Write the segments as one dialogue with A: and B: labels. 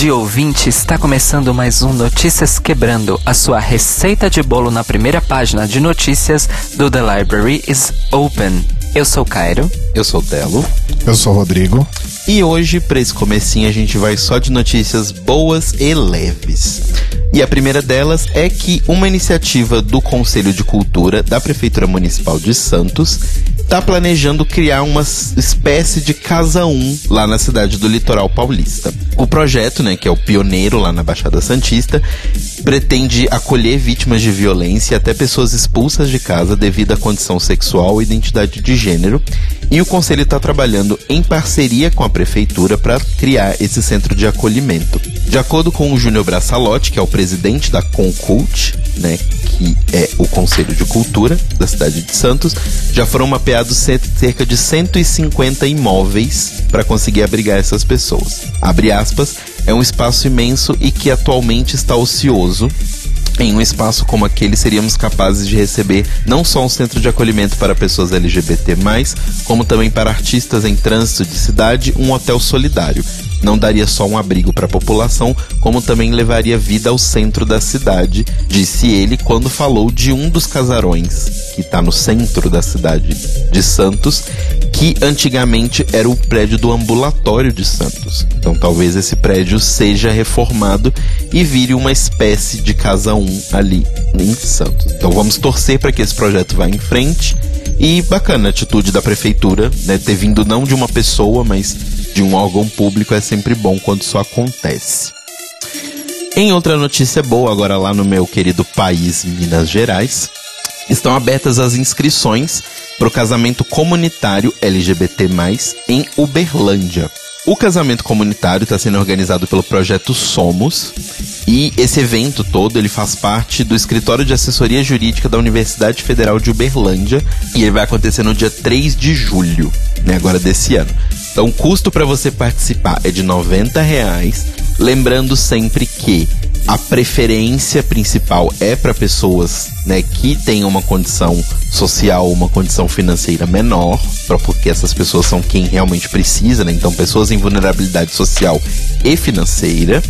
A: Bom dia, ouvinte! Está começando mais um Notícias Quebrando, a sua receita de bolo na primeira página de notícias do The Library is Open. Eu sou Cairo.
B: Eu sou o Telo.
C: Eu sou o Rodrigo.
B: E hoje, para esse comecinho, a gente vai só de notícias boas e leves. E a primeira delas é que uma iniciativa do Conselho de Cultura da Prefeitura Municipal de Santos está planejando criar uma espécie de Casa 1 lá na cidade do litoral paulista. O projeto, né, que é o pioneiro lá na Baixada Santista, pretende acolher vítimas de violência e até pessoas expulsas de casa devido à condição sexual ou identidade de gênero. E o conselho está trabalhando em parceria com a prefeitura para criar esse centro de acolhimento. De acordo com o Júnior Braçalotti, que é o presidente da Concult, né, que é o Conselho de Cultura da cidade de Santos, já foram mapeados cerca de 150 imóveis para conseguir abrigar essas pessoas. Abre aspas, é um espaço imenso e que atualmente está ocioso em um espaço como aquele, seríamos capazes de receber não só um centro de acolhimento para pessoas LGBT, como também para artistas em trânsito de cidade, um hotel solidário. Não daria só um abrigo para a população, como também levaria vida ao centro da cidade, disse ele quando falou de um dos casarões que está no centro da cidade de Santos, que antigamente era o prédio do ambulatório de Santos. Então talvez esse prédio seja reformado e vire uma espécie de casa 1 ali em Santos. Então vamos torcer para que esse projeto vá em frente. E bacana a atitude da prefeitura, né, ter vindo não de uma pessoa, mas de um órgão público é sempre bom quando isso acontece. Em outra notícia boa, agora lá no meu querido país, Minas Gerais, estão abertas as inscrições para o casamento comunitário LGBT, em Uberlândia. O casamento comunitário está sendo organizado pelo projeto Somos e esse evento todo ele faz parte do escritório de assessoria jurídica da Universidade Federal de Uberlândia e ele vai acontecer no dia 3 de julho, né, agora desse ano. Então, o custo para você participar é de 90 reais. Lembrando sempre que a preferência principal é para pessoas né, que têm uma condição social, uma condição financeira menor, porque essas pessoas são quem realmente precisa, né? Então, pessoas em vulnerabilidade social e financeira.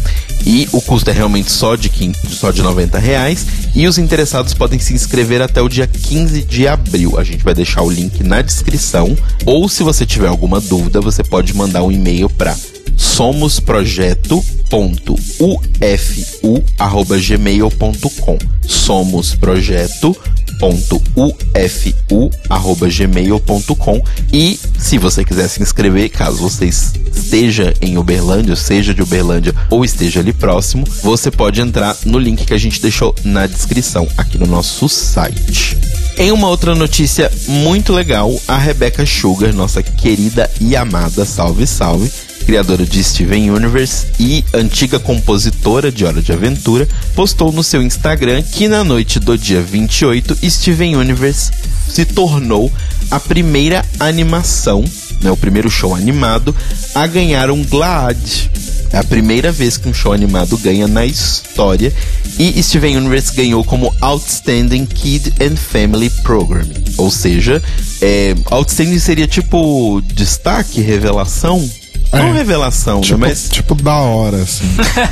B: E o custo é realmente só de, 15, só de 90 reais. E os interessados podem se inscrever até o dia 15 de abril. A gente vai deixar o link na descrição. Ou se você tiver alguma dúvida, você pode mandar um e-mail para somosprojeto.ufu@gmail.com. somosprojeto.ufu@gmail.com e se você quiser se inscrever, caso você esteja em Uberlândia, seja de Uberlândia ou esteja ali próximo, você pode entrar no link que a gente deixou na descrição aqui no nosso site. Em uma outra notícia muito legal, a Rebecca Sugar, nossa querida e amada, salve salve, criadora de Steven Universe e antiga compositora de Hora de Aventura, postou no seu Instagram que na noite do dia 28, Steven Universe se tornou a primeira animação, né, o primeiro show animado, a ganhar um GLAAD. É a primeira vez que um show animado ganha na história. E Steven Universe ganhou como Outstanding Kid and Family Program. Ou seja, é, Outstanding seria tipo destaque, revelação, é uma revelação,
C: tipo,
B: né? Mas...
C: Tipo da hora, assim.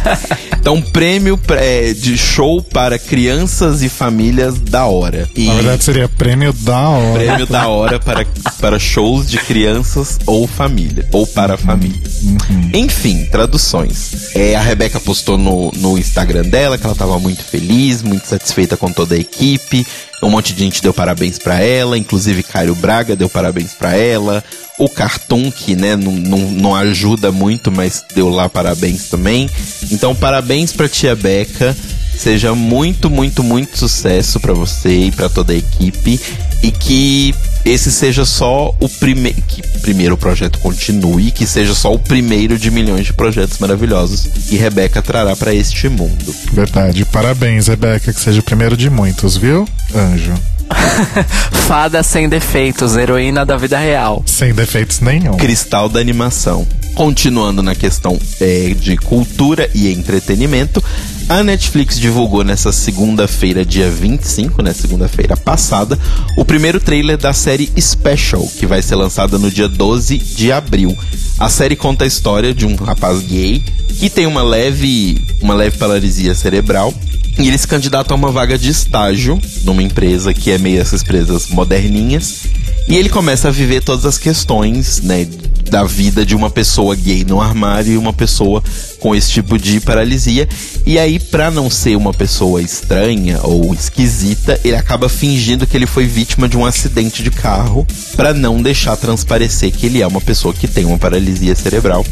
B: então, prêmio é, de show para crianças e famílias da hora. E
C: Na verdade, seria prêmio da hora.
B: Prêmio da hora para, para shows de crianças ou família. Ou para
C: uhum.
B: família.
C: Uhum.
B: Enfim, traduções. É, a Rebeca postou no, no Instagram dela que ela estava muito feliz, muito satisfeita com toda a equipe. Um monte de gente deu parabéns para ela, inclusive Caio Braga deu parabéns para ela. O Cartoon, que né, não, não, não ajuda muito, mas deu lá parabéns também. Então, parabéns pra tia Beca. Seja muito, muito, muito sucesso para você e para toda a equipe. E que esse seja só o primeiro. Que primeiro o projeto continue, que seja só o primeiro de milhões de projetos maravilhosos que Rebeca trará para este mundo.
C: Verdade. Parabéns, Rebeca, que seja o primeiro de muitos, viu? Anjo.
A: Fada sem defeitos, heroína da vida real.
C: Sem defeitos nenhum.
B: Cristal da animação. Continuando na questão é, de cultura e entretenimento, A Netflix divulgou nessa segunda-feira, dia 25, né, segunda-feira passada, o primeiro trailer da série Special, que vai ser lançada no dia 12 de abril. A série conta a história de um rapaz gay que tem uma leve, uma leve paralisia cerebral e ele se candidata a uma vaga de estágio numa empresa que é meio essas empresas moderninhas. E ele começa a viver todas as questões, né, da vida de uma pessoa gay no armário e uma pessoa com esse tipo de paralisia. E aí, pra não ser uma pessoa estranha ou esquisita, ele acaba fingindo que ele foi vítima de um acidente de carro para não deixar transparecer que ele é uma pessoa que tem uma paralisia cerebral.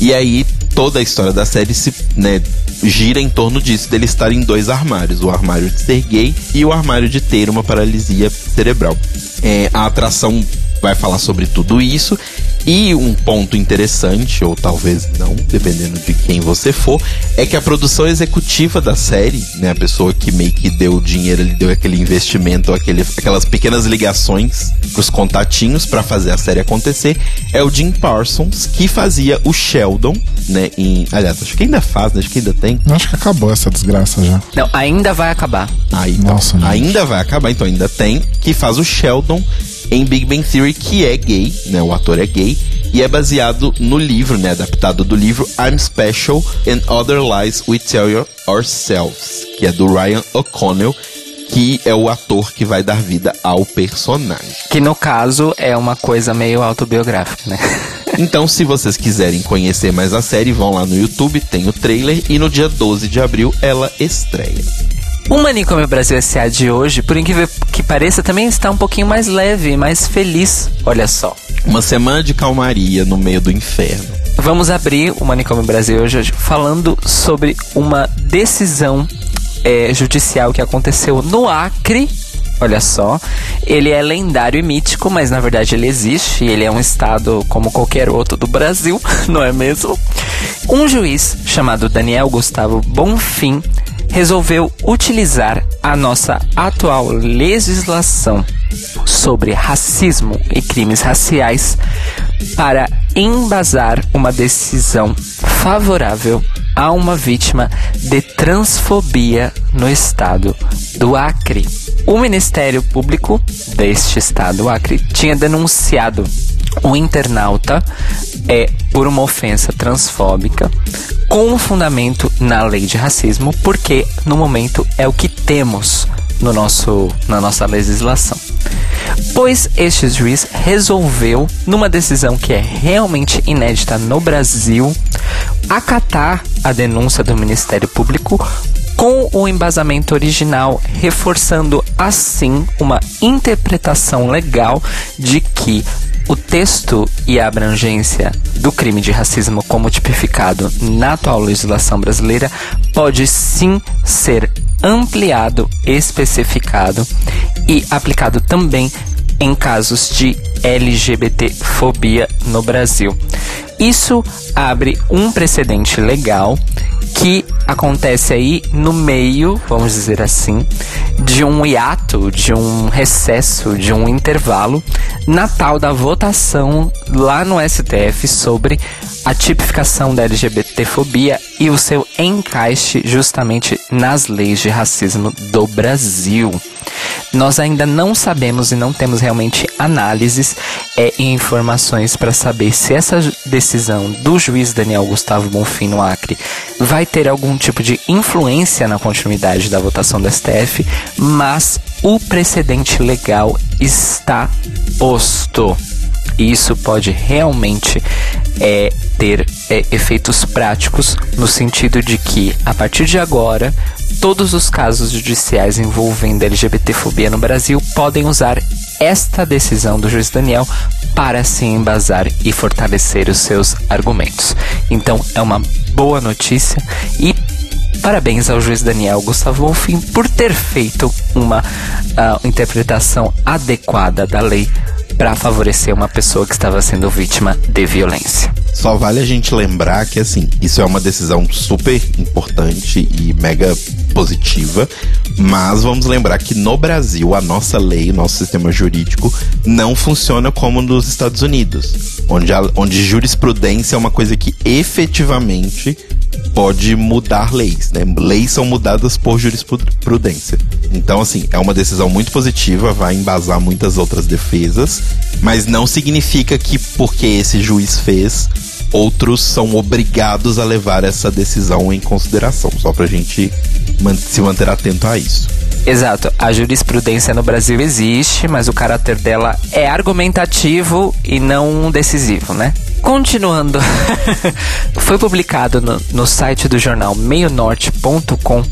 B: E aí, toda a história da série se, né, gira em torno disso, dele estar em dois armários: o armário de ser gay e o armário de ter uma paralisia cerebral. É, a atração vai falar sobre tudo isso. E um ponto interessante, ou talvez não, dependendo de quem você for, é que a produção executiva da série, né, a pessoa que meio que deu o dinheiro, ele deu aquele investimento, aquele, aquelas pequenas ligações pros contatinhos para fazer a série acontecer, é o Jim Parsons, que fazia o Sheldon, né, em, aliás, acho que ainda faz, né, acho que ainda tem.
C: Acho que acabou essa desgraça já.
A: Não, ainda vai acabar.
B: Aí, então,
C: Nossa, gente.
B: ainda vai acabar, então ainda tem, que faz o Sheldon em Big Bang Theory, que é gay, né? O ator é gay. E é baseado no livro, né? Adaptado do livro I'm Special and Other Lies We Tell Ourselves, que é do Ryan O'Connell, que é o ator que vai dar vida ao personagem.
A: Que no caso é uma coisa meio autobiográfica, né?
B: Então, se vocês quiserem conhecer mais a série, vão lá no YouTube, tem o trailer e no dia 12 de abril ela estreia.
A: O Manicômio Brasil S.A. de hoje, por incrível que pareça, também está um pouquinho mais leve, mais feliz. Olha só.
B: Uma semana de calmaria no meio do inferno.
A: Vamos abrir o Manicômio Brasil hoje falando sobre uma decisão é, judicial que aconteceu no Acre. Olha só, ele é lendário e mítico, mas na verdade ele existe. Ele é um estado como qualquer outro do Brasil, não é mesmo? Um juiz chamado Daniel Gustavo Bonfim resolveu utilizar a nossa atual legislação sobre racismo e crimes raciais para embasar uma decisão favorável a uma vítima de transfobia no estado do Acre. O Ministério Público deste estado, Acre, tinha denunciado o internauta é por uma ofensa transfóbica com um fundamento na lei de racismo, porque no momento é o que temos no nosso, na nossa legislação. Pois este juiz resolveu, numa decisão que é realmente inédita no Brasil, acatar a denúncia do Ministério Público com o embasamento original, reforçando assim uma interpretação legal de que o texto e a abrangência do crime de racismo como tipificado na atual legislação brasileira pode sim ser ampliado, especificado e aplicado também em casos de LGBT-fobia no Brasil. Isso abre um precedente legal que acontece aí no meio, vamos dizer assim, de um hiato, de um recesso, de um intervalo na tal da votação lá no STF sobre a tipificação da LGBTfobia e o seu encaixe justamente nas leis de racismo do Brasil. Nós ainda não sabemos e não temos realmente análises é, e informações para saber se essa decisão do juiz Daniel Gustavo Bonfim no Acre vai ter algum tipo de influência na continuidade da votação do STF, mas o precedente legal está posto. E isso pode realmente é, ter é, efeitos práticos no sentido de que, a partir de agora, todos os casos judiciais envolvendo LGBTfobia no Brasil podem usar esta decisão do juiz Daniel para se embasar e fortalecer os seus argumentos. Então, é uma boa notícia e Parabéns ao juiz Daniel Gustavo Wolfim por ter feito uma uh, interpretação adequada da lei para favorecer uma pessoa que estava sendo vítima de violência.
B: Só vale a gente lembrar que, assim, isso é uma decisão super importante e mega positiva, mas vamos lembrar que no Brasil a nossa lei, nosso sistema jurídico não funciona como nos Estados Unidos, onde, a, onde jurisprudência é uma coisa que efetivamente pode mudar leis, né? Leis são mudadas por jurisprudência. Então, assim, é uma decisão muito positiva, vai embasar muitas outras defesas, mas não significa que porque esse juiz fez, outros são obrigados a levar essa decisão em consideração, só pra gente se manter atento a isso.
A: Exato. A jurisprudência no Brasil existe, mas o caráter dela é argumentativo e não decisivo, né? Continuando, foi publicado no, no, site do jornal meionorte.com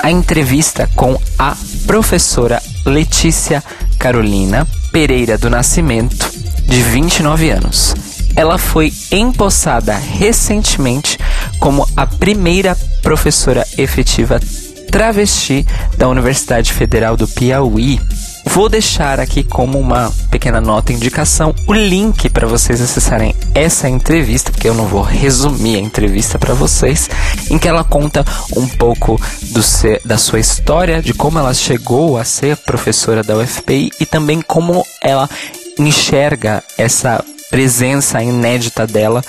A: a entrevista com a professora Letícia Carolina Pereira do Nascimento, de 29 anos. Ela foi empossada recentemente como a primeira professora efetiva travesti da Universidade Federal do Piauí. Vou deixar aqui como uma pequena nota indicação o link para vocês acessarem essa entrevista, porque eu não vou resumir a entrevista para vocês, em que ela conta um pouco ser, da sua história, de como ela chegou a ser professora da UFPI e também como ela enxerga essa presença inédita dela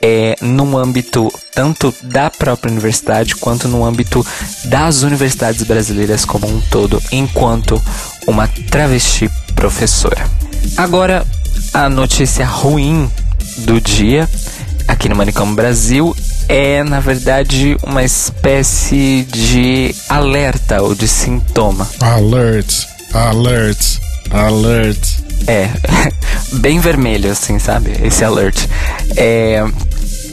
A: é, no âmbito tanto da própria universidade quanto no âmbito das universidades brasileiras como um todo, enquanto uma travesti professora. Agora, a notícia ruim do dia aqui no Manicômio Brasil é, na verdade, uma espécie de alerta ou de sintoma.
C: Alert, alert, alert.
A: É, bem vermelho, assim, sabe? Esse alert. É,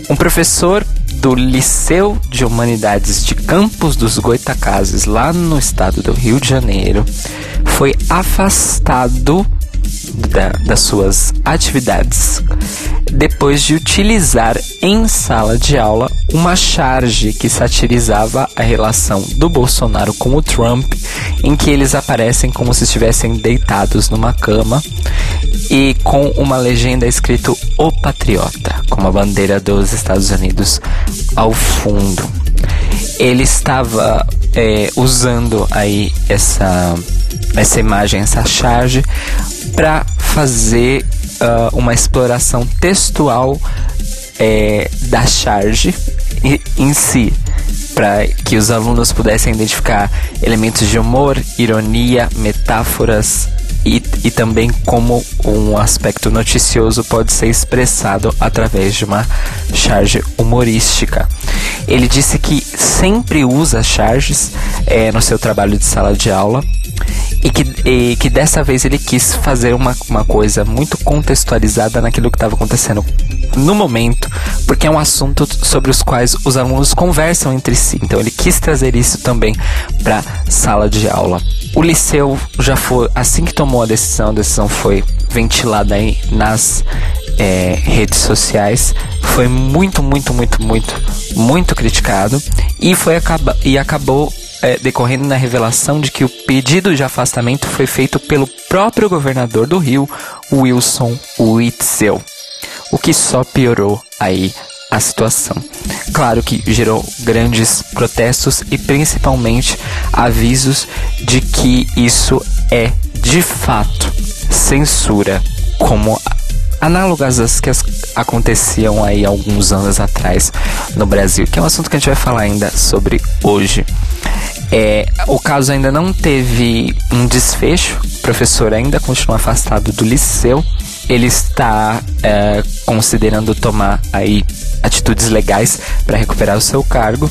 A: um professor do Liceu de Humanidades de Campos dos Goitacazes, lá no estado do Rio de Janeiro, foi afastado da, das suas atividades depois de utilizar em sala de aula uma charge que satirizava a relação do Bolsonaro com o Trump, em que eles aparecem como se estivessem deitados numa cama e com uma legenda escrito O Patriota, com a bandeira dos Estados Unidos ao fundo. Ele estava é, usando aí essa, essa imagem, essa charge, para fazer uh, uma exploração textual é, da charge em si, para que os alunos pudessem identificar elementos de humor, ironia, metáforas, e, e também como um aspecto noticioso pode ser expressado através de uma charge humorística. Ele disse que sempre usa charges é, no seu trabalho de sala de aula e que, e que dessa vez ele quis fazer uma, uma coisa muito contextualizada naquilo que estava acontecendo no momento, porque é um assunto sobre os quais os alunos conversam entre si. Então ele quis trazer isso também para sala de aula. O liceu já foi, assim que tomou a decisão, a decisão foi ventilada aí nas é, redes sociais, foi muito, muito, muito, muito, muito criticado e foi acaba, e acabou é, decorrendo na revelação de que o pedido de afastamento foi feito pelo próprio governador do Rio, Wilson Witzel, o que só piorou aí a situação. Claro que gerou grandes protestos e principalmente avisos de que isso é de fato censura, como análogas às que aconteciam aí alguns anos atrás no Brasil, que é um assunto que a gente vai falar ainda sobre hoje. É, o caso ainda não teve um desfecho, o professor ainda continua afastado do liceu. Ele está é, considerando tomar aí atitudes legais para recuperar o seu cargo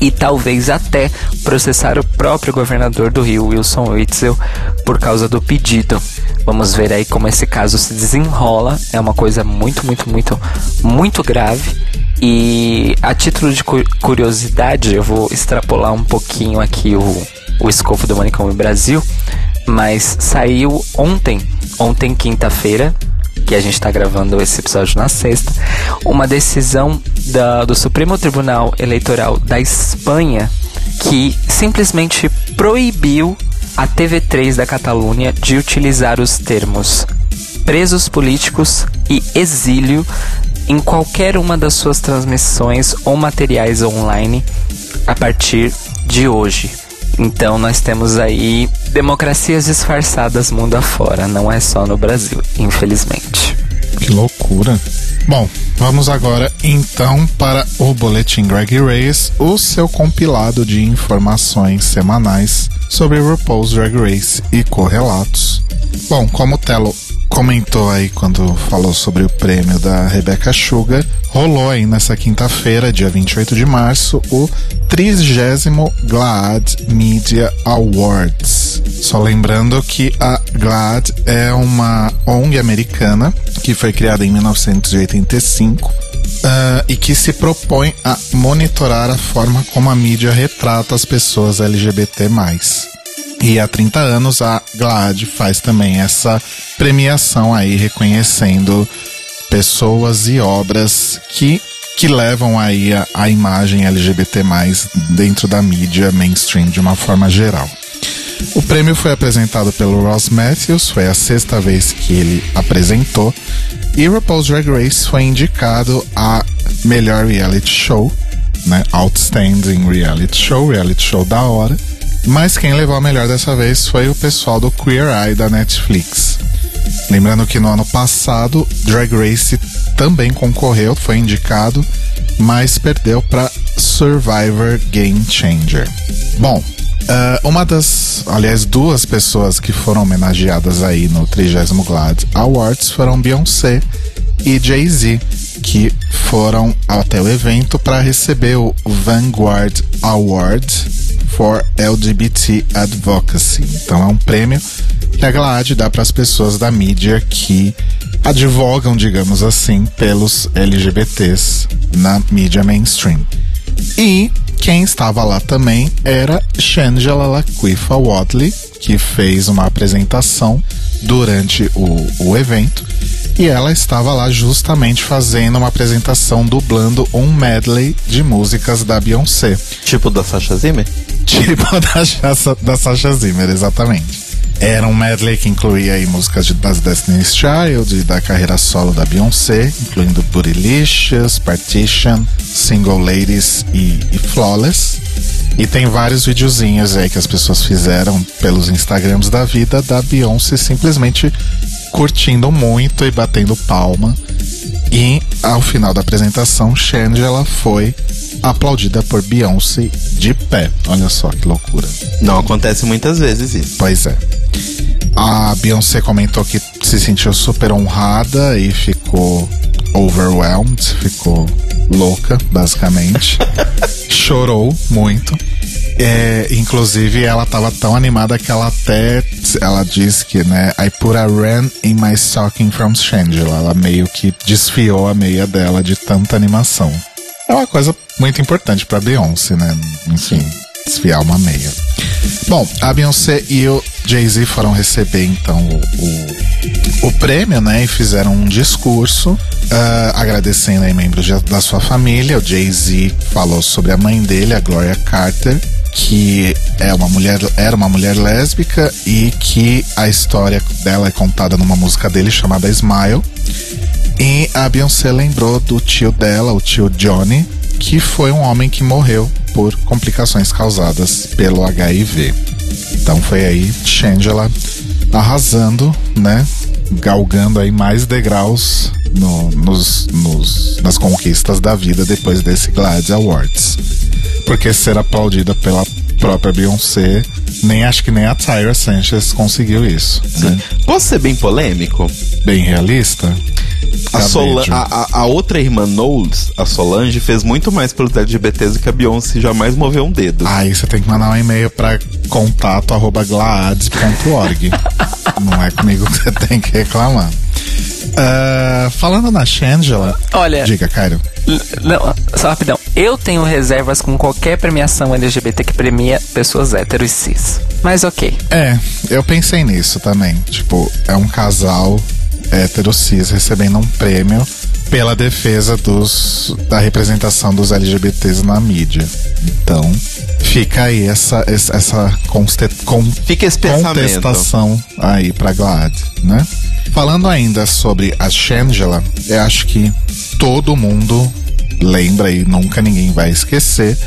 A: e talvez até processar o próprio governador do Rio, Wilson Witzel, por causa do pedido. Vamos ver aí como esse caso se desenrola. É uma coisa muito, muito, muito, muito grave. E a título de curiosidade, eu vou extrapolar um pouquinho aqui o, o escopo do Manicômio Brasil, mas saiu ontem, ontem quinta-feira, que a gente está gravando esse episódio na sexta, uma decisão da, do Supremo Tribunal Eleitoral da Espanha que simplesmente proibiu a TV3 da Catalunha de utilizar os termos presos políticos e exílio em qualquer uma das suas transmissões ou materiais online a partir de hoje. Então nós temos aí democracias disfarçadas mundo afora, não é só no Brasil, infelizmente.
C: Que loucura. Bom, vamos agora então para o Boletim Drag Race, o seu compilado de informações semanais sobre RuPaul's Drag Race e correlatos. Bom, como o Telo comentou aí quando falou sobre o prêmio da Rebecca Sugar, rolou aí nessa quinta-feira, dia 28 de março, o 30 GLAAD Media Awards. Só lembrando que a GLAAD é uma ONG americana que foi criada em 1985 uh, e que se propõe a monitorar a forma como a mídia retrata as pessoas LGBT. E há 30 anos a GLAAD faz também essa premiação aí reconhecendo pessoas e obras que que levam aí a, a imagem LGBT dentro da mídia mainstream de uma forma geral. O prêmio foi apresentado pelo Ross Matthews, foi a sexta vez que ele apresentou, e RuPaul's Drag Race foi indicado a melhor reality show, né? Outstanding Reality Show, reality show da hora. Mas quem levou a melhor dessa vez foi o pessoal do Queer Eye da Netflix. Lembrando que no ano passado, Drag Race também concorreu, foi indicado, mas perdeu para Survivor Game Changer. Bom, uh, uma das, aliás, duas pessoas que foram homenageadas aí no 30 GLAAD Awards foram Beyoncé e Jay-Z, que foram até o evento para receber o Vanguard Award for LGBT Advocacy. Então é um prêmio que a GLAAD dá para as pessoas da mídia que advogam, digamos assim, pelos LGBTs na mídia mainstream. E quem estava lá também era Shangela Laquifa Wadley, que fez uma apresentação durante o, o evento e ela estava lá justamente fazendo uma apresentação dublando um medley de músicas da Beyoncé.
B: Tipo da Sasha Zimmer?
C: Tipo da, da Sasha Zimmer, exatamente. Era um medley que incluía aí músicas de, das Destiny's Child e da carreira solo da Beyoncé, incluindo Bootylicious, Partition, Single Ladies e, e Flawless. E tem vários videozinhos aí que as pessoas fizeram pelos Instagrams da vida da Beyoncé simplesmente curtindo muito e batendo palma. E ao final da apresentação, Shangela foi aplaudida por Beyoncé de pé. Olha só que loucura.
B: Não acontece muitas vezes isso.
C: Pois é. A Beyoncé comentou que se sentiu super honrada e ficou overwhelmed, ficou louca, basicamente. Chorou muito. É, inclusive, ela tava tão animada que ela até. Ela disse que, né? I put a ran in my stocking from Shangela. Ela meio que desfiou a meia dela de tanta animação. É uma coisa muito importante pra Beyoncé, né? Enfim, desfiar uma meia. Bom, a Beyoncé e o Jay-Z foram receber então o, o, o, prêmio, né? E fizeram um discurso uh, agradecendo aí membros da sua família. O Jay-Z falou sobre a mãe dele, a Gloria Carter, que é uma mulher, era uma mulher lésbica e que a história dela é contada numa música dele chamada Smile. E a Beyoncé lembrou do tio dela, o tio Johnny, que foi um homem que morreu por complicações causadas pelo HIV. Então foi aí Shangela arrasando, né? Galgando aí mais degraus no, nos, nos, nas conquistas da vida depois desse Glad Awards porque ser aplaudida pela própria Beyoncé, nem acho que nem a Tyra Sanchez conseguiu isso. Né?
B: Posso ser bem polêmico?
C: Bem realista?
B: A, a, a, outra irmã Knowles, a Solange, fez muito mais pelos LGBTs do que a Beyoncé jamais moveu um dedo.
C: Aí você tem que mandar um e-mail para contato@glaades.org. Não é comigo que você tem que reclamar. Uh, falando na Shangela.
A: Olha.
C: Diga, Cairo.
A: Não, só rapidão. Eu tenho reservas com qualquer premiação LGBT que premia pessoas héteros e cis. Mas ok.
C: É, eu pensei nisso também. Tipo, é um casal hétero cis recebendo um prêmio pela defesa dos, da representação dos LGBTs na mídia. Então, fica aí essa, essa conste, com,
B: fica
C: contestação aí pra Glad, né? Falando ainda sobre a Shangela, eu acho que todo mundo lembra e nunca ninguém vai esquecer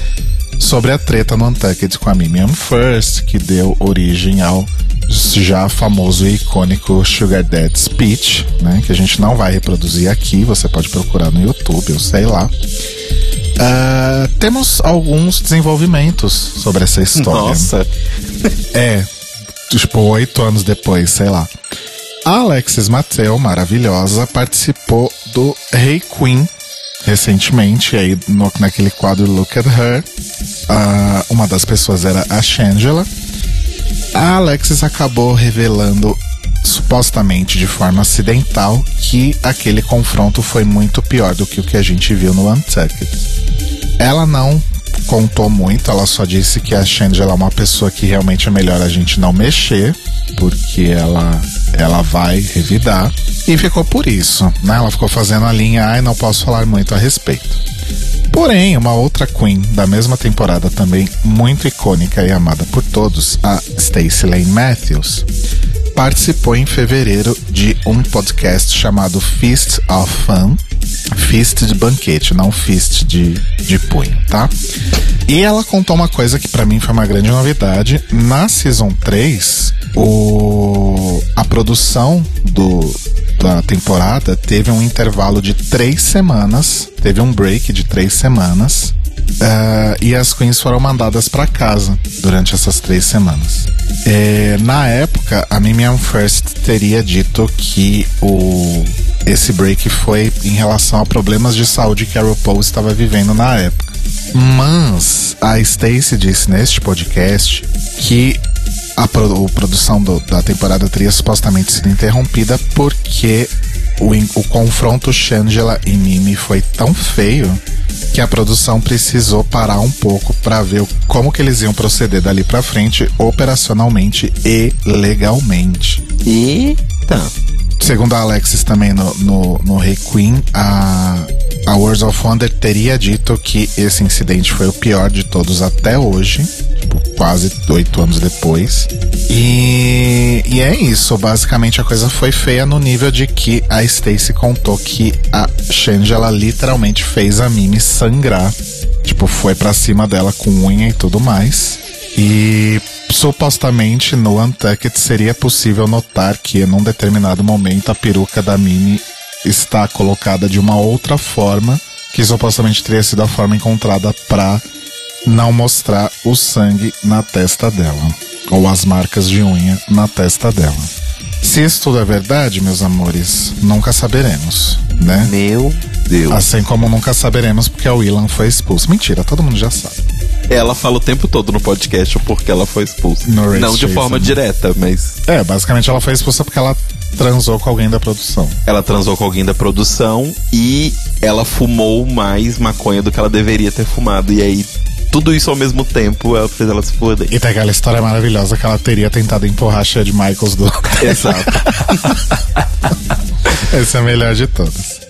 C: sobre a treta no Untucked com a Mimiam First, que deu origem ao já famoso e icônico Sugar Dad Speech, né? Que a gente não vai reproduzir aqui, você pode procurar no YouTube, eu sei lá. Uh, temos alguns desenvolvimentos sobre essa história.
B: Nossa.
C: É, tipo, oito anos depois, sei lá. A Alexis Mateo, maravilhosa, participou do Hey Queen recentemente, aí no, naquele quadro Look at Her. Uh, uma das pessoas era a Shangela. A Alexis acabou revelando, supostamente de forma acidental, que aquele confronto foi muito pior do que o que a gente viu no Untucked. Ela não contou muito, ela só disse que a Shangela é uma pessoa que realmente é melhor a gente não mexer, porque ela, ela vai revidar. E ficou por isso, né? Ela ficou fazendo a linha, ai, não posso falar muito a respeito. Porém, uma outra Queen da mesma temporada, também muito icônica e amada por todos, a Stacey Lane Matthews, participou em fevereiro de um podcast chamado Feast of Fun. Feast de banquete, não feast de, de punho, tá? E ela contou uma coisa que para mim foi uma grande novidade. Na Season 3, o, a produção do, da temporada teve um intervalo de três semanas, teve um break de três semanas. Uh, e as queens foram mandadas para casa durante essas três semanas. É, na época, a Mimiam First teria dito que o, esse break foi em relação a problemas de saúde que a RuPaul estava vivendo na época. Mas a Stacey disse neste podcast que a, pro, produção do, da temporada teria supostamente sido interrompida porque o, o confronto Shangela e Mimi foi tão feio que a produção precisou parar um pouco para ver como que eles iam proceder dali para frente operacionalmente e legalmente.
B: Eita.
C: Segundo a Alexis também no, no, no Hey Queen, a, a Words of Wonder teria dito que esse incidente foi o pior de todos até hoje tipo, quase oito anos depois. E, e é isso, basicamente a coisa foi feia no nível de que a Stacy contou que a Shangela literalmente fez a Mimi sangrar. Tipo, foi pra cima dela com unha e tudo mais. E supostamente no Untucked seria possível notar que num determinado momento a peruca da Mimi está colocada de uma outra forma, que supostamente teria sido a forma encontrada para não mostrar o sangue na testa dela, ou as marcas de unha na testa dela. Se isso tudo é verdade, meus amores, nunca saberemos, né?
B: Meu Deus.
C: Assim como nunca saberemos porque a Willan foi expulsa. Mentira, todo mundo já sabe.
B: Ela fala o tempo todo no podcast porque ela foi expulsa.
C: No
B: Não de forma
C: né?
B: direta, mas.
C: É, basicamente ela foi expulsa porque ela transou com alguém da produção.
B: Ela transou com alguém da produção e ela fumou mais maconha do que ela deveria ter fumado. E aí tudo isso ao mesmo tempo ela fez ela se foder.
C: E tem aquela história maravilhosa que ela teria tentado empurrar a Chad Michaels do.
B: Exato.
C: Esse é o melhor de todos.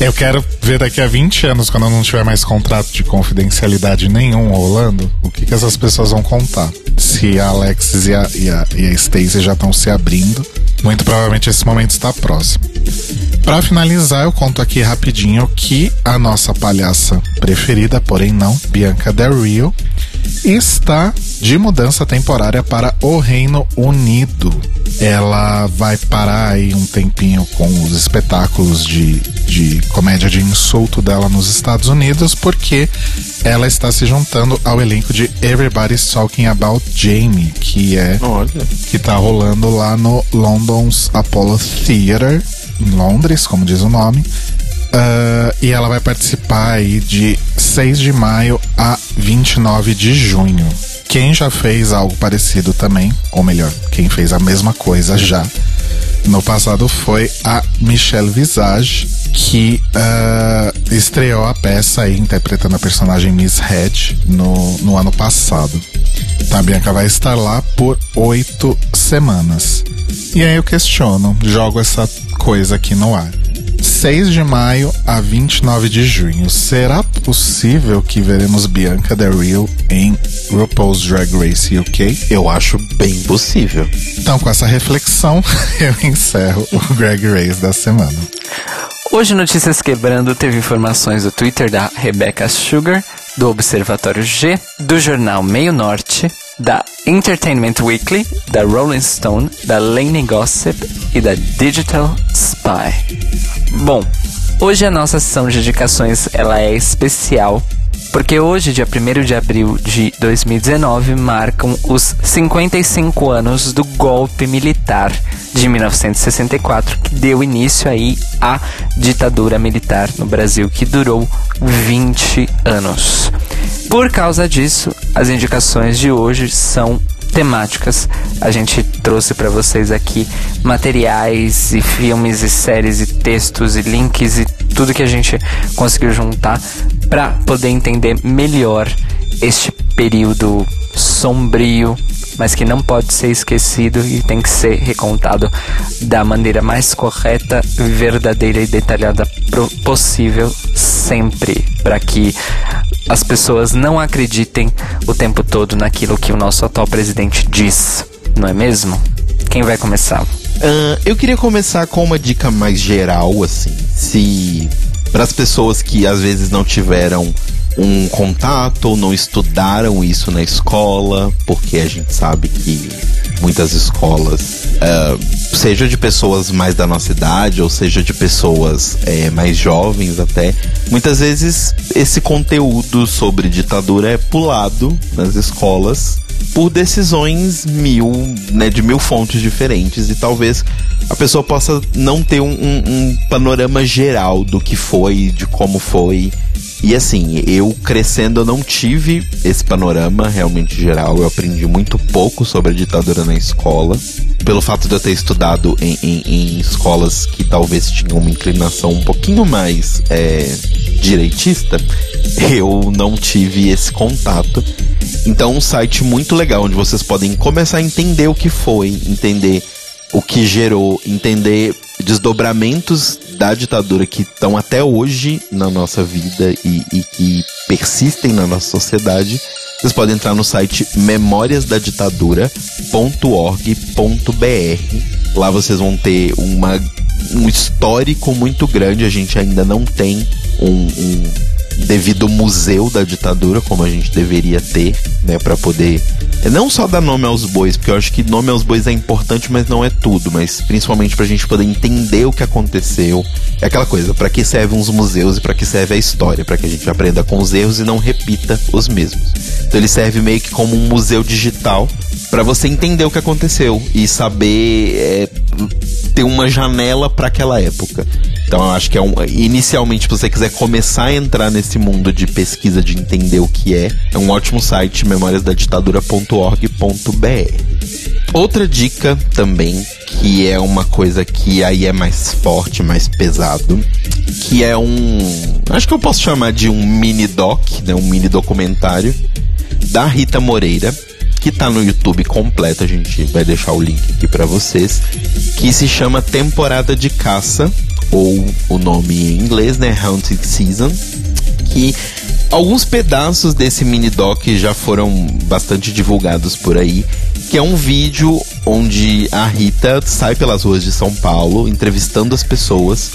C: Eu quero ver daqui a 20 anos, quando eu não tiver mais contrato de confidencialidade nenhum rolando, o que, que essas pessoas vão contar. Se a Alexis e a, e a, e a Stacey já estão se abrindo, muito provavelmente esse momento está próximo. Para finalizar, eu conto aqui rapidinho que a nossa palhaça preferida, porém não, Bianca Del Rio, está de mudança temporária para o Reino Unido. Ela vai parar aí um tempinho com os espetáculos de, de comédia de insulto dela nos Estados Unidos, porque ela está se juntando ao elenco de Everybody's Talking About Jamie, que é
B: Olha.
C: que tá rolando lá no London's Apollo Theatre, em Londres, como diz o nome. Uh, e ela vai participar aí de 6 de maio a 29 de junho. Quem já fez algo parecido também, ou melhor, quem fez a mesma coisa já no passado foi a Michelle Visage, que uh, estreou a peça aí, interpretando a personagem Miss Head no, no ano passado. Então a Bianca vai estar lá por oito semanas. E aí eu questiono, jogo essa coisa aqui no ar. 6 de maio a 29 de junho. Será possível que veremos Bianca Del Rio em RuPaul's Drag Race UK?
B: Eu acho bem possível.
C: Então, com essa reflexão, eu encerro o Drag Race da semana.
A: Hoje Notícias Quebrando teve informações do Twitter da Rebecca Sugar, do Observatório G, do jornal Meio Norte, da Entertainment Weekly, da Rolling Stone, da Lane Gossip e da Digital Spy. Bom, hoje a nossa sessão de indicações ela é especial porque hoje, dia 1 de abril de 2019, marcam os 55 anos do golpe militar de 1964, que deu início aí à ditadura militar no Brasil, que durou 20 anos. Por causa disso, as indicações de hoje são temáticas. A gente trouxe para vocês aqui materiais e filmes e séries e textos e links e tudo que a gente conseguiu juntar para poder entender melhor este período sombrio, mas que não pode ser esquecido e tem que ser recontado da maneira mais correta, verdadeira e detalhada possível sempre, para que as pessoas não acreditem o tempo todo naquilo que o nosso atual presidente diz, não é mesmo? Quem vai começar?
B: Uh, eu queria começar com uma dica mais geral, assim. Se para as pessoas que às vezes não tiveram um contato ou não estudaram isso na escola, porque a gente sabe que muitas escolas, uh, seja de pessoas mais da nossa idade ou seja de pessoas é, mais jovens até, muitas vezes esse conteúdo sobre ditadura é pulado nas escolas por decisões mil, né, de mil fontes diferentes e talvez a pessoa possa não ter um, um, um panorama geral do que foi, de como foi e assim, eu crescendo eu não tive esse panorama realmente geral. Eu aprendi muito pouco sobre a ditadura na escola. Pelo fato de eu ter estudado em, em, em escolas que talvez tinham uma inclinação um pouquinho mais é, direitista, eu não tive esse contato. Então, um site muito legal onde vocês podem começar a entender o que foi, entender o que gerou, entender desdobramentos da ditadura que estão até hoje na nossa vida e, e que persistem na nossa sociedade, vocês podem entrar no site memoriasdaditadura.org.br. Lá vocês vão ter uma, um histórico muito grande. A gente ainda não tem um, um devido museu da ditadura, como a gente deveria ter, né, para poder não só dar nome aos bois, porque eu acho que nome aos bois é importante, mas não é tudo, mas principalmente pra gente poder entender o que aconteceu. É aquela coisa, para que servem os museus e para que serve a história, para que a gente aprenda com os erros e não repita os mesmos. Então ele serve meio que como um museu digital para você entender o que aconteceu e saber é, ter uma janela para aquela época. Então eu acho que é um. Inicialmente, se você quiser começar a entrar nesse mundo de pesquisa, de entender o que é, é um ótimo site, memoriasdaditadura.org.br. Outra dica também, que é uma coisa que aí é mais forte, mais pesado, que é um. Acho que eu posso chamar de um mini doc, né? Um mini documentário da Rita Moreira que tá no YouTube completo, a gente vai deixar o link aqui para vocês, que se chama Temporada de Caça, ou o nome em inglês, né, Haunted Season, que alguns pedaços desse mini doc já foram bastante divulgados por aí, que é um vídeo onde a Rita sai pelas ruas de São Paulo entrevistando as pessoas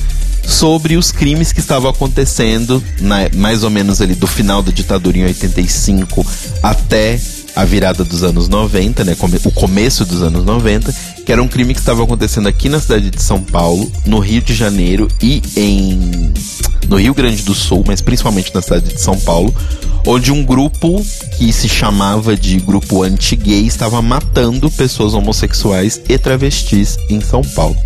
B: sobre os crimes que estavam acontecendo, na, mais ou menos ali do final da ditadura em 85 até a virada dos anos 90, né, o começo dos anos 90, que era um crime que estava acontecendo aqui na cidade de São Paulo, no Rio de Janeiro e em no Rio Grande do Sul, mas principalmente na cidade de São Paulo, onde um grupo que se chamava de grupo anti-gay estava matando pessoas homossexuais e travestis em São Paulo.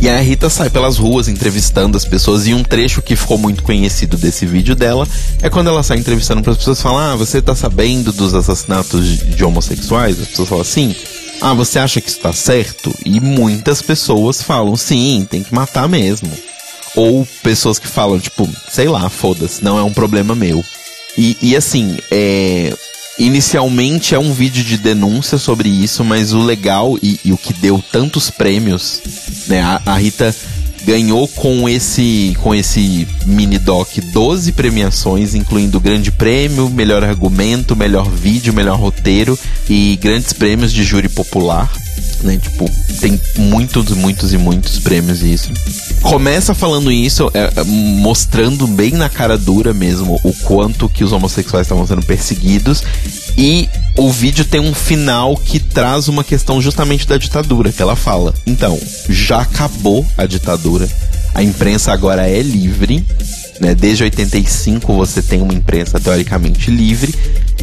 B: E a Rita sai pelas ruas entrevistando as pessoas. E um trecho que ficou muito conhecido desse vídeo dela é quando ela sai entrevistando para as pessoas falam: Ah, você tá sabendo dos assassinatos de, de homossexuais? As pessoas falam assim. Ah, você acha que isso tá certo? E muitas pessoas falam, sim, tem que matar mesmo. Ou pessoas que falam, tipo, sei lá, foda-se, não é um problema meu. E, e assim, é, Inicialmente é um vídeo de denúncia sobre isso, mas o legal e, e o que deu tantos prêmios, né? A, a, Rita ganhou com esse com esse mini doc 12 premiações, incluindo Grande Prêmio, Melhor Argumento, Melhor Vídeo, Melhor Roteiro e grandes prêmios de júri popular. Né? Tipo, tem muitos, muitos e muitos prêmios isso. Começa falando isso, é, é, mostrando bem na cara dura mesmo o quanto que os homossexuais estavam sendo perseguidos. E o vídeo tem um final que traz uma questão justamente da ditadura, que ela fala. Então, já acabou a ditadura. A imprensa agora é livre. Né? Desde 85 você tem uma imprensa teoricamente livre,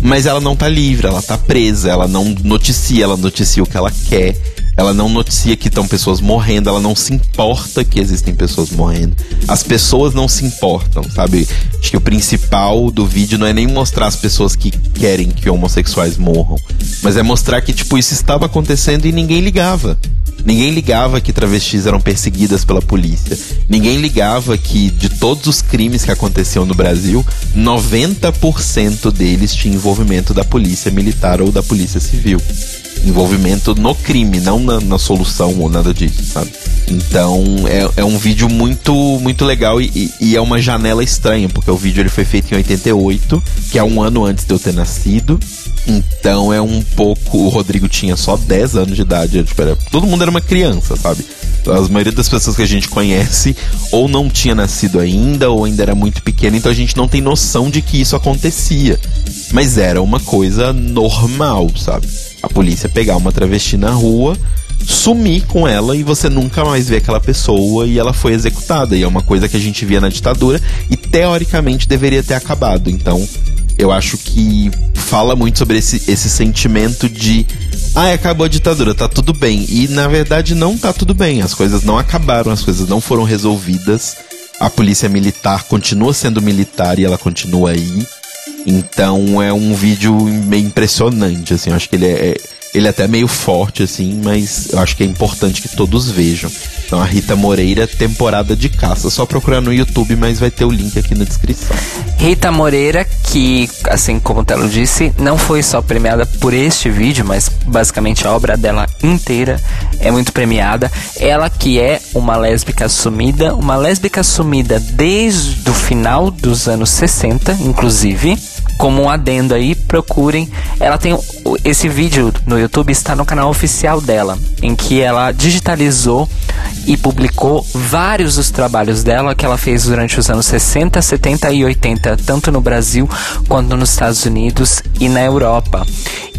B: mas ela não tá livre, ela tá presa, ela não noticia, ela noticia o que ela quer, ela não noticia que estão pessoas morrendo, ela não se importa que existem pessoas morrendo. As pessoas não se importam, sabe? Acho que o principal do vídeo não é nem mostrar as pessoas que querem que homossexuais morram, mas é mostrar que, tipo, isso estava acontecendo e ninguém ligava. Ninguém ligava que travestis eram perseguidas pela polícia. Ninguém ligava que de todos os crimes que aconteciam no Brasil, 90% deles tinha envolvimento da polícia militar ou da polícia civil. Envolvimento no crime, não na, na solução ou nada disso, sabe? Então é, é um vídeo muito muito legal e, e, é uma janela estranha, porque o vídeo ele foi feito em 88, que é um ano antes de eu ter nascido. Então é um pouco. O Rodrigo tinha só 10 anos de idade. Tipo, era, todo mundo era uma criança, sabe? A maioria das pessoas que a gente conhece ou não tinha nascido ainda, ou ainda era muito pequena, então a gente não tem noção de que isso acontecia. Mas era uma coisa normal, sabe? A polícia pegar uma travesti na rua, sumir com ela e você nunca mais vê aquela pessoa e ela foi executada. E é uma coisa que a gente via na ditadura e teoricamente deveria ter acabado. Então eu acho que fala muito sobre esse, esse sentimento de ah, acabou a ditadura, tá tudo bem. E na verdade não tá tudo bem. As coisas não acabaram, as coisas não foram resolvidas. A polícia militar continua sendo militar e ela continua aí. Então é um vídeo meio impressionante, assim. Eu acho que ele é, é ele é até meio forte, assim, mas eu acho que é importante que todos vejam. Então, a Rita Moreira, temporada de caça. Só procurar no YouTube, mas vai ter o link aqui na descrição.
A: Rita Moreira, que, assim como o Telo disse, não foi só premiada por este vídeo, mas basicamente a obra dela inteira é muito premiada. Ela que é uma lésbica assumida, uma lésbica assumida desde o final dos anos 60, inclusive como um adendo aí, procurem. Ela tem esse vídeo no YouTube está no canal oficial dela, em que ela digitalizou e publicou vários dos trabalhos dela que ela fez durante os anos 60, 70 e 80, tanto no Brasil quanto nos Estados Unidos e na Europa.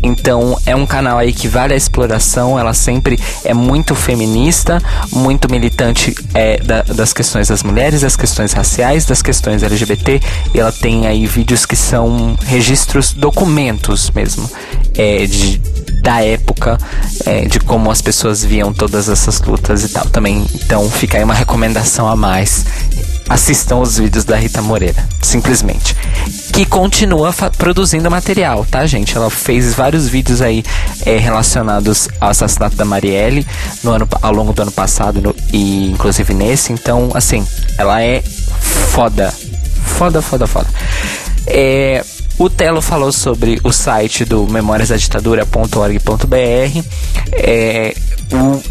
A: Então é um canal aí que vale a exploração. Ela sempre é muito feminista, muito militante é, da, das questões das mulheres, das questões raciais, das questões LGBT. E ela tem aí vídeos que são registros, documentos mesmo, é, de, da época, é, de como as pessoas viam todas essas lutas e tal também. Então fica aí uma recomendação a mais assistam os vídeos da Rita Moreira, simplesmente. Que continua produzindo material, tá, gente? Ela fez vários vídeos aí é, relacionados ao assassinato da Marielle no ano, ao longo do ano passado no, e inclusive nesse. Então, assim, ela é foda. Foda, foda, foda. É, o Telo falou sobre o site do memoriasdaditadura.org.br. É,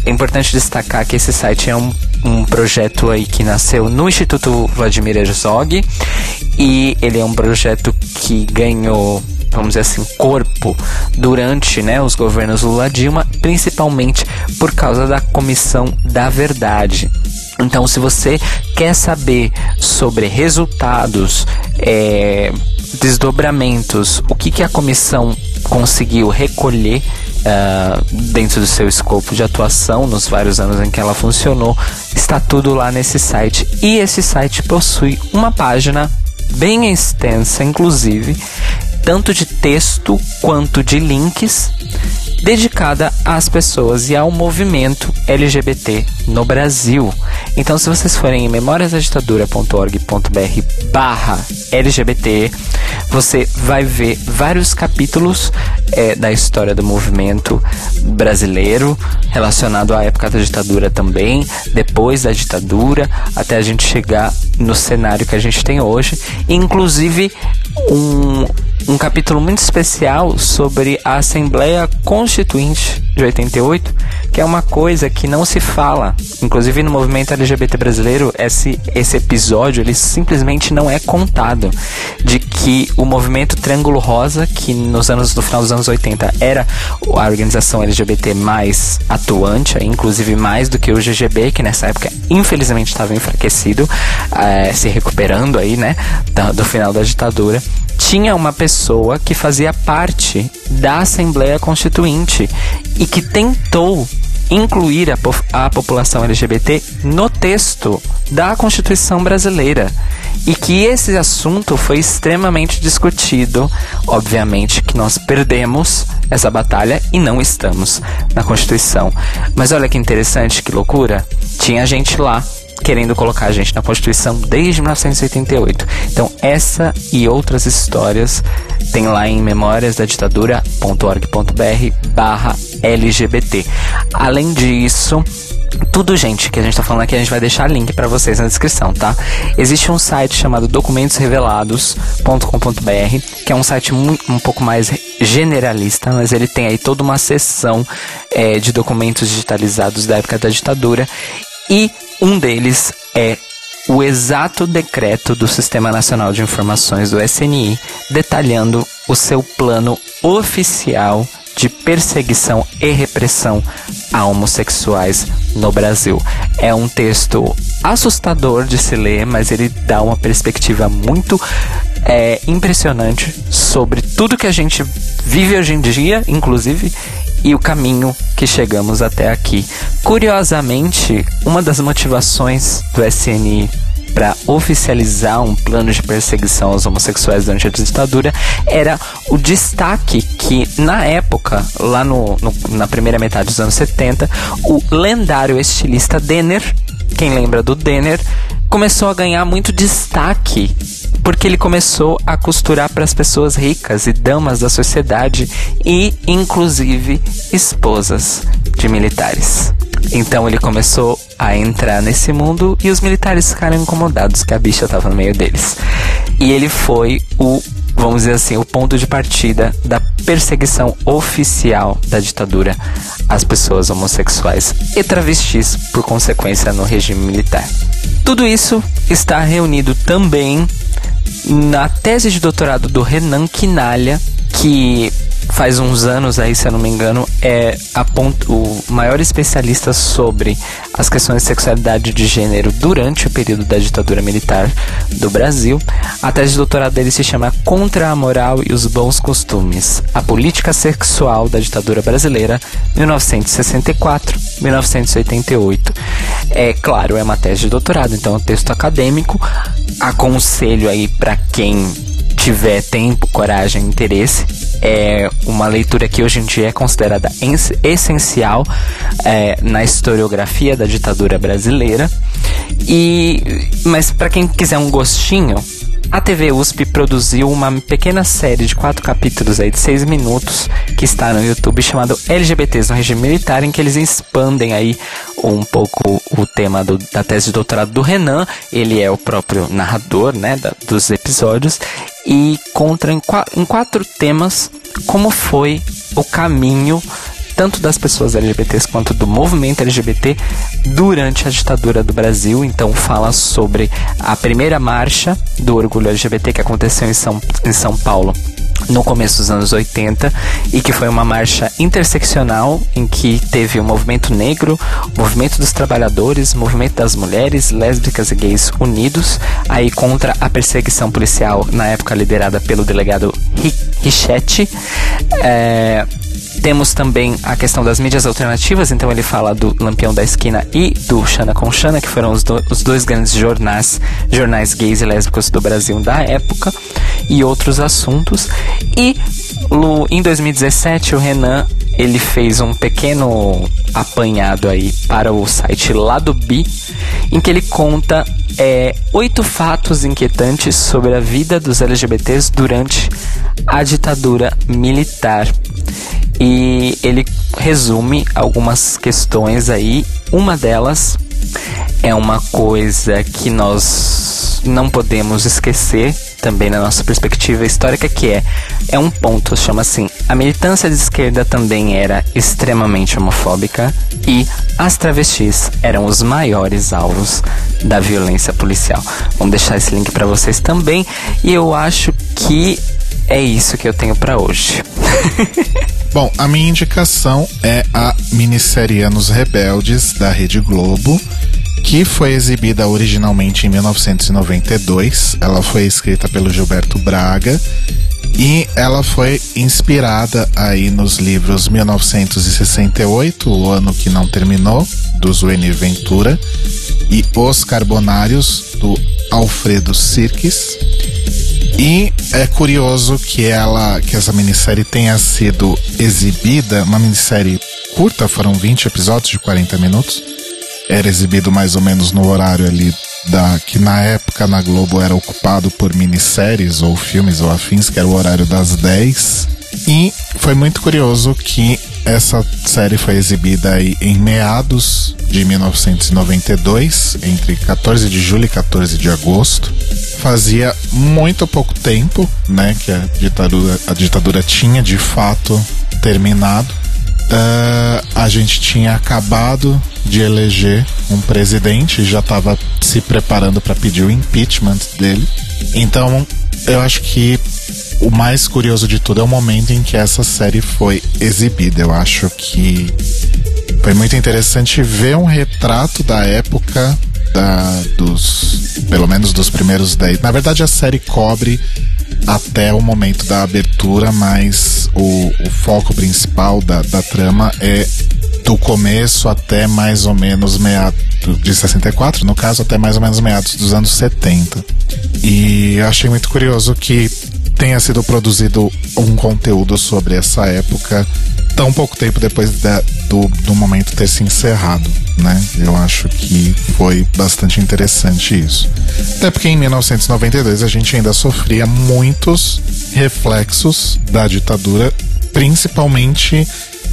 A: é importante destacar que esse site é um um projeto aí que nasceu no Instituto Vladimir Herzog e ele é um projeto que ganhou vamos dizer assim, corpo durante né, os governos Lula Dilma, principalmente por causa da Comissão da Verdade. Então, se você quer saber sobre resultados, é, desdobramentos, o que, que a comissão conseguiu recolher uh, dentro do seu escopo de atuação nos vários anos em que ela funcionou, está tudo lá nesse site. E esse site possui uma página bem extensa, inclusive, tanto de texto quanto de links dedicada às pessoas e ao movimento LGBT no Brasil. Então, se vocês forem em memoriasdaditadura.org.br barra LGBT, você vai ver vários capítulos é, da história do movimento brasileiro, relacionado à época da ditadura também, depois da ditadura, até a gente chegar no cenário que a gente tem hoje, inclusive um um capítulo muito especial sobre a Assembleia Constituinte de 88, que é uma coisa que não se fala. Inclusive no movimento LGBT brasileiro, esse, esse episódio ele simplesmente não é contado. De que o movimento Triângulo Rosa, que nos anos no final dos anos 80 era a organização LGBT mais atuante, inclusive mais do que o GGB, que nessa época infelizmente estava enfraquecido, é, se recuperando aí, né, do, do final da ditadura tinha uma pessoa que fazia parte da Assembleia Constituinte e que tentou incluir a, po a população LGBT no texto da Constituição brasileira e que esse assunto foi extremamente discutido. Obviamente que nós perdemos essa batalha e não estamos na Constituição. Mas olha que interessante, que loucura. Tinha gente lá querendo colocar a gente na Constituição desde 1988. Então, essa e outras histórias tem lá em memóriasdaditadura.org.br barra LGBT. Além disso, tudo, gente, que a gente tá falando aqui, a gente vai deixar link para vocês na descrição, tá? Existe um site chamado documentosrevelados.com.br, que é um site um pouco mais generalista, mas ele tem aí toda uma seção é, de documentos digitalizados da época da ditadura e um deles é o exato decreto do Sistema Nacional de Informações do SNI, detalhando o seu plano oficial de perseguição e repressão a homossexuais no Brasil. É um texto assustador de se ler, mas ele dá uma perspectiva muito é, impressionante sobre tudo que a gente vive hoje em dia, inclusive, e o caminho que chegamos até aqui. Curiosamente, uma das motivações do SNI para oficializar um plano de perseguição aos homossexuais durante a ditadura era o destaque que, na época, lá no, no, na primeira metade dos anos 70, o lendário estilista Denner, quem lembra do Denner, começou a ganhar muito destaque porque ele começou a costurar para as pessoas ricas e damas da sociedade e, inclusive, esposas de militares. Então ele começou a entrar nesse mundo e os militares ficaram incomodados que a bicha estava no meio deles. E ele foi o, vamos dizer assim, o ponto de partida da perseguição oficial da ditadura às pessoas homossexuais e travestis, por consequência, no regime militar. Tudo isso está reunido também na tese de doutorado do Renan Quinalha, que faz uns anos aí, se eu não me engano, é ponto, o maior especialista sobre as questões de sexualidade de gênero durante o período da ditadura militar do Brasil. A tese de doutorado dele se chama Contra a Moral e os Bons Costumes: A Política Sexual da Ditadura Brasileira, 1964-1988. É claro, é uma tese de doutorado, então é um texto acadêmico. Aconselho aí para quem tiver tempo, coragem, interesse, é uma leitura que hoje em dia é considerada essencial é, na historiografia da ditadura brasileira. E mas para quem quiser um gostinho, a TV USP produziu uma pequena série de quatro capítulos aí de seis minutos que está no YouTube chamado LGBTs no regime militar, em que eles expandem aí um pouco o tema do, da tese de doutorado do Renan. Ele é o próprio narrador, né, da, dos episódios e conta em, em quatro temas como foi o caminho tanto das pessoas LGBTs quanto do movimento LGBT durante a ditadura do Brasil. Então fala sobre a primeira marcha do orgulho LGBT que aconteceu em São, em São Paulo no começo dos anos 80 e que foi uma marcha interseccional em que teve o movimento negro, o movimento dos trabalhadores, o movimento das mulheres, lésbicas e gays unidos aí contra a perseguição policial na época liderada pelo delegado Richetti. É, temos também a questão das mídias alternativas, então ele fala do Lampião da Esquina e do Xana com Xana, que foram os, do, os dois grandes jornais, jornais gays e lésbicos do Brasil da época, e outros assuntos. E em 2017 o Renan ele fez um pequeno apanhado aí para o site Lado Bi, em que ele conta é, oito fatos inquietantes sobre a vida dos LGBTs durante a ditadura militar e ele resume algumas questões aí. Uma delas é uma coisa que nós não podemos esquecer também na nossa perspectiva histórica, que é é um ponto, chama assim: a militância de esquerda também era extremamente homofóbica e as travestis eram os maiores alvos da violência policial. Vamos deixar esse link para vocês também e eu acho que é isso que eu tenho para hoje.
C: Bom, a minha indicação é a minissérie Anos Rebeldes da Rede Globo, que foi exibida originalmente em 1992. Ela foi escrita pelo Gilberto Braga e ela foi inspirada aí nos livros 1968, O Ano Que Não Terminou, do Zueni Ventura, e Os Carbonários, do Alfredo Sirkis. E é curioso que ela, que essa minissérie tenha sido exibida, uma minissérie curta, foram 20 episódios de 40 minutos. Era exibido mais ou menos no horário ali da que na época na Globo era ocupado por minisséries ou filmes ou afins, que era o horário das 10. E foi muito curioso que essa série foi exibida aí em meados de 1992, entre 14 de julho e 14 de agosto. Fazia muito pouco tempo, né, que a ditadura, a ditadura tinha de fato terminado. Uh, a gente tinha acabado de eleger um presidente, já estava se preparando para pedir o impeachment dele. Então, eu acho que o mais curioso de tudo é o momento em que essa série foi exibida. Eu acho que foi muito interessante ver um retrato da época da, dos pelo menos dos primeiros 10. Na verdade, a série cobre até o momento da abertura, mas o, o foco principal da, da trama é do começo até mais ou menos meados de 64, no caso, até mais ou menos meados dos anos 70. E achei muito curioso que tenha sido produzido um conteúdo sobre essa época tão pouco tempo depois da, do, do momento ter se encerrado, né? Eu acho que foi bastante interessante isso. Até porque em 1992 a gente ainda sofria muitos reflexos da ditadura, principalmente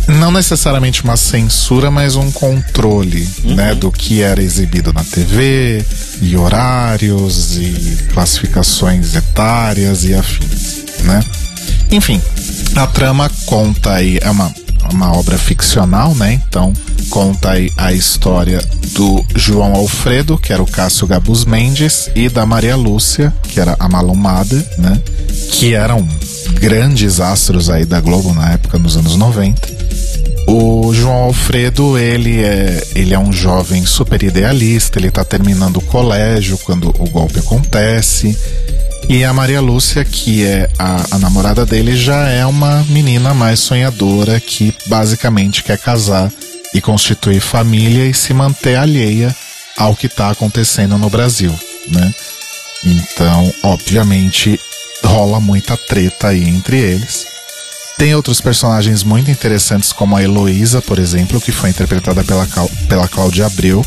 C: não necessariamente uma censura, mas um controle, uhum. né, do que era exibido na TV, e horários e classificações etárias e afins, né? Enfim, a trama conta aí é uma uma obra ficcional, né? Então conta aí a história do João Alfredo, que era o Cássio Gabus Mendes, e da Maria Lúcia, que era a Malumada, né? Que eram grandes astros aí da Globo na época, nos anos 90. O João Alfredo, ele é, ele é um jovem super idealista, ele tá terminando o colégio quando o golpe acontece. E a Maria Lúcia, que é a, a namorada dele, já é uma menina mais sonhadora que basicamente quer casar e constituir família e se manter alheia ao que está acontecendo no Brasil, né? Então, obviamente, rola muita treta aí entre eles. Tem outros personagens muito interessantes, como a Heloísa, por exemplo, que foi interpretada pela, pela Cláudia Abreu,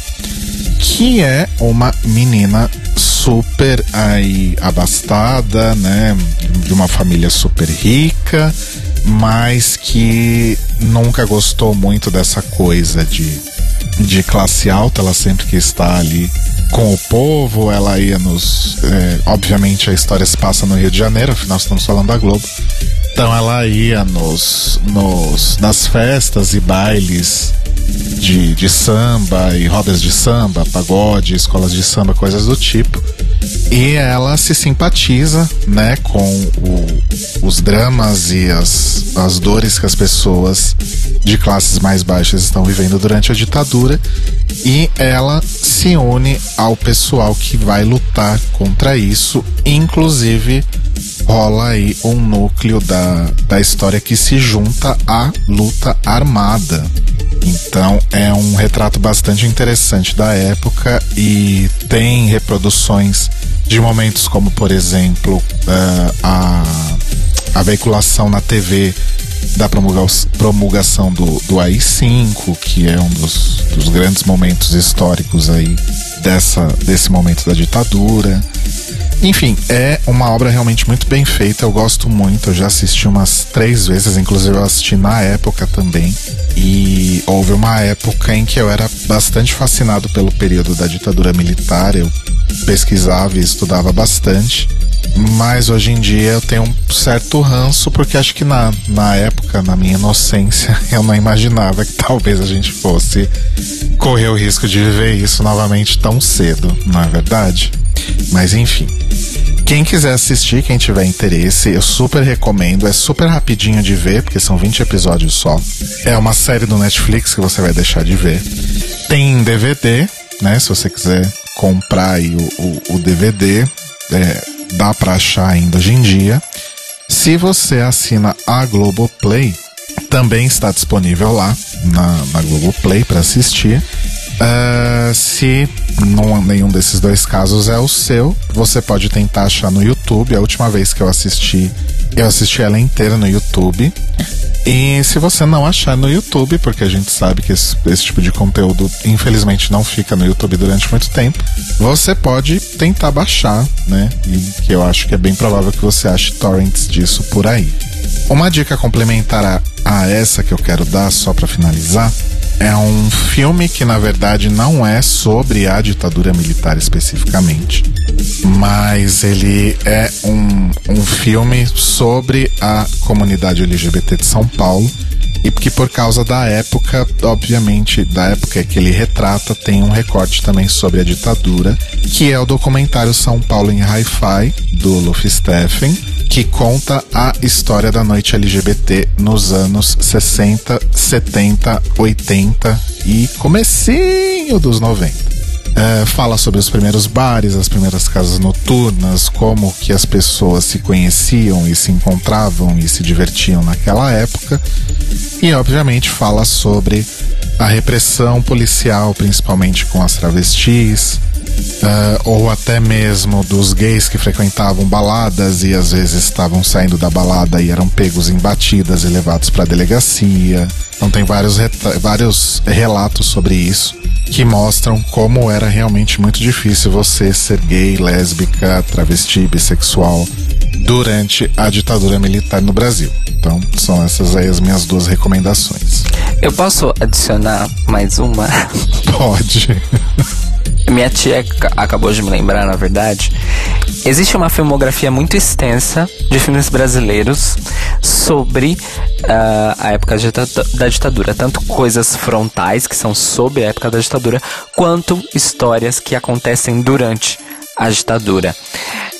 C: que é uma menina super aí abastada, né? De uma família super rica, mas que nunca gostou muito dessa coisa de, de classe alta, ela sempre que está ali com o povo, ela ia nos. É, obviamente a história se passa no Rio de Janeiro, afinal estamos falando da Globo. Então ela ia nos, nos nas festas e bailes de, de samba e rodas de samba, pagode, escolas de samba, coisas do tipo. E ela se simpatiza, né, com o, os dramas e as, as dores que as pessoas de classes mais baixas estão vivendo durante a ditadura. E ela se une ao pessoal que vai lutar contra isso, inclusive rola aí um núcleo da, da história que se junta à luta armada. Então é um retrato bastante interessante da época e tem reproduções de momentos como, por exemplo, uh, a, a veiculação na TV da promulgação do, do AI-5, que é um dos, dos grandes momentos históricos aí dessa, desse momento da ditadura. Enfim, é uma obra realmente muito bem feita. Eu gosto muito. Eu já assisti umas três vezes, inclusive eu assisti na época também. E houve uma época em que eu era bastante fascinado pelo período da ditadura militar. Eu pesquisava e estudava bastante. Mas hoje em dia eu tenho um certo ranço, porque acho que na, na época, na minha inocência, eu não imaginava que talvez a gente fosse correr o risco de viver isso novamente tão cedo, não é verdade? Mas enfim. Quem quiser assistir, quem tiver interesse, eu super recomendo. É super rapidinho de ver, porque são 20 episódios só. É uma série do Netflix que você vai deixar de ver. Tem DVD, né? Se você quiser comprar aí o, o, o DVD, é, dá pra achar ainda hoje em dia. Se você assina a Globoplay, também está disponível lá na, na Globoplay para assistir. Uh, se não, nenhum desses dois casos é o seu, você pode tentar achar no YouTube. A última vez que eu assisti, eu assisti ela inteira no YouTube. E se você não achar no YouTube, porque a gente sabe que esse, esse, tipo de conteúdo infelizmente não fica no YouTube durante muito tempo, você pode tentar baixar, né? E que eu acho que é bem provável que você ache torrents disso por aí. Uma dica complementar a, a essa que eu quero dar, só para finalizar, é um filme que na verdade não é sobre a ditadura militar especificamente, mas ele é um, um filme sobre a comunidade LGBT de São Paulo e que por causa da época, obviamente, da época que ele retrata, tem um recorte também sobre a ditadura, que é o documentário São Paulo em Hi-Fi, do Luffy Steffen, que conta a história da noite LGBT nos anos 60, 70, 80 e comecinho dos 90. É, fala sobre os primeiros bares, as primeiras casas noturnas, como que as pessoas se conheciam e se encontravam e se divertiam naquela época. E obviamente fala sobre a repressão policial, principalmente com as travestis, Uh, ou até mesmo dos gays que frequentavam baladas e às vezes estavam saindo da balada e eram pegos em batidas e levados para delegacia. Então tem vários, vários relatos sobre isso que mostram como era realmente muito difícil você ser gay, lésbica, travesti, bissexual durante a ditadura militar no Brasil. Então, são essas aí as minhas duas recomendações.
A: Eu posso adicionar mais uma?
C: Pode.
A: Minha tia acabou de me lembrar, na verdade. Existe uma filmografia muito extensa de filmes brasileiros sobre uh, a época da ditadura. Tanto coisas frontais, que são sobre a época da ditadura, quanto histórias que acontecem durante a ditadura.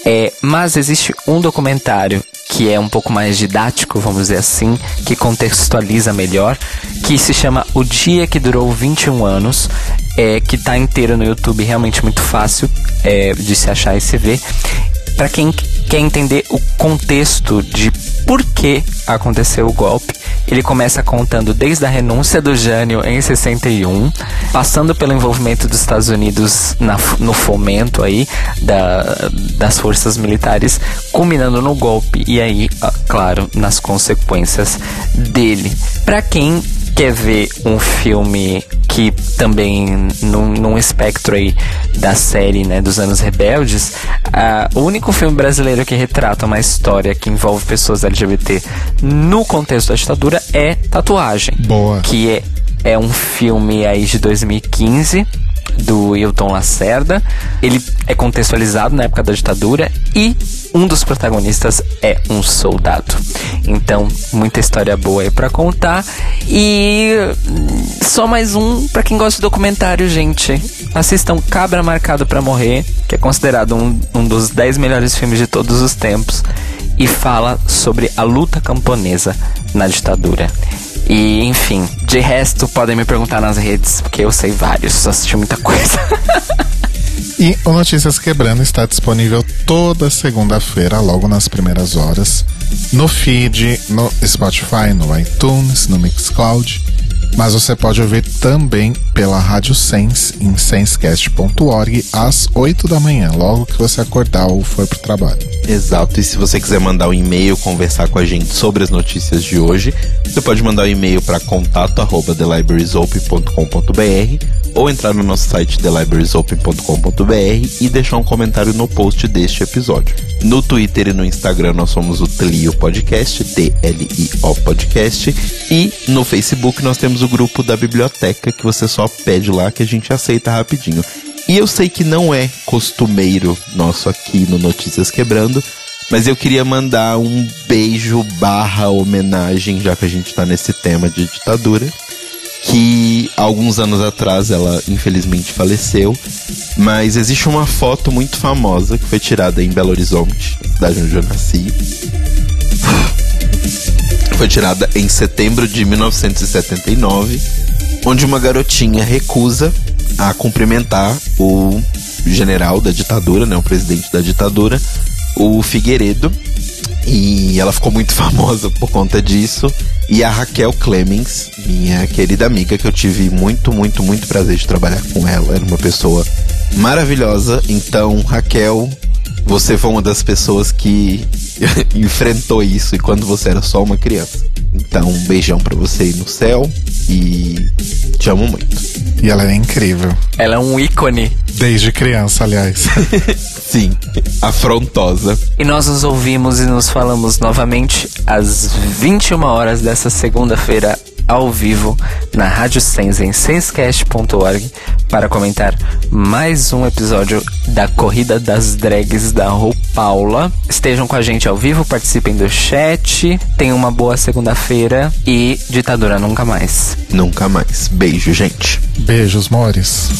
A: É, mas existe um documentário que é um pouco mais didático, vamos dizer assim, que contextualiza melhor, que se chama O Dia que Durou 21 Anos, é, que tá inteiro no YouTube, realmente muito fácil é, de se achar e se ver. Para quem quer entender o contexto de por que aconteceu o golpe, ele começa contando desde a renúncia do Jânio em 61, passando pelo envolvimento dos Estados Unidos na, no fomento aí da, das forças militares, culminando no golpe e aí, ah, claro, nas consequências dele. Para quem quer ver um filme que também num, num espectro aí da série né, dos anos rebeldes, uh, o único filme brasileiro que retrata uma história que envolve pessoas LGBT no contexto da ditadura é Tatuagem.
C: Boa.
A: Que é, é um filme aí de 2015 do Hilton Lacerda. Ele é contextualizado na época da ditadura e um dos protagonistas é um soldado. Então, muita história boa aí para contar. E só mais um para quem gosta de documentário, gente. Assistam Cabra Marcado para Morrer, que é considerado um, um dos 10 melhores filmes de todos os tempos e fala sobre a luta camponesa na ditadura. E, enfim, de resto, podem me perguntar nas redes, porque eu sei vários, assisti muita coisa.
C: e o Notícias Quebrando está disponível toda segunda-feira, logo nas primeiras horas, no feed, no Spotify, no iTunes, no Mixcloud mas você pode ouvir também pela Rádio Sense em sensecast.org às 8 da manhã, logo que você acordar ou for pro trabalho.
B: Exato, e se você quiser mandar um e-mail conversar com a gente sobre as notícias de hoje, você pode mandar um e-mail para contato@thelibrariesopen.com.br ou entrar no nosso site thelibrariesopen.com.br e deixar um comentário no post deste episódio. No Twitter e no Instagram nós somos o Tlio Podcast, T-L-I-O Podcast, e no Facebook nós temos o grupo da biblioteca que você só pede lá que a gente aceita rapidinho. E eu sei que não é costumeiro nosso aqui no Notícias Quebrando, mas eu queria mandar um beijo barra homenagem, já que a gente tá nesse tema de ditadura. Que alguns anos atrás ela infelizmente faleceu, mas existe uma foto muito famosa que foi tirada em Belo Horizonte, cidade onde eu nasci. Foi tirada em setembro de 1979, onde uma garotinha recusa a cumprimentar o general da ditadura, né, o presidente da ditadura, o Figueiredo. E ela ficou muito famosa por conta disso. E a Raquel Clemens, minha querida amiga, que eu tive muito, muito, muito prazer de trabalhar com ela. Era uma pessoa maravilhosa. Então, Raquel, você foi uma das pessoas que enfrentou isso e quando você era só uma criança. Então, um beijão para você aí no céu e te amo muito.
C: E ela é incrível.
A: Ela é um ícone.
C: Desde criança, aliás.
B: Sim, afrontosa.
A: E nós nos ouvimos e nos falamos novamente às 21 horas dessa segunda-feira ao vivo na Rádio Sense em sensecast.org para comentar mais um episódio da Corrida das Drags da Rô Paula. Estejam com a gente ao vivo, participem do chat. Tenham uma boa segunda-feira e ditadura nunca mais.
B: Nunca mais. Beijo, gente.
C: Beijos, mores.